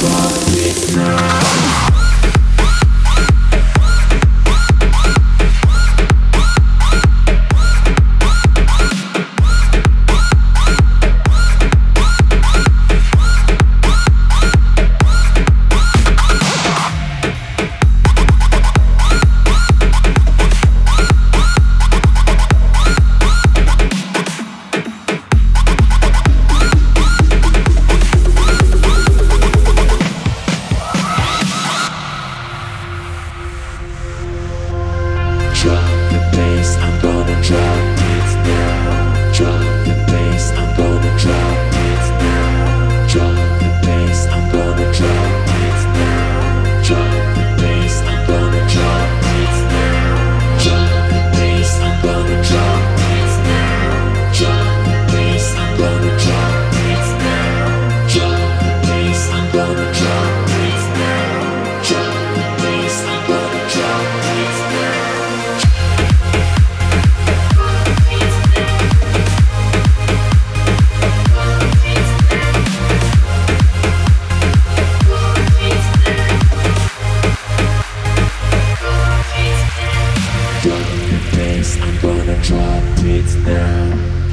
fuck this now.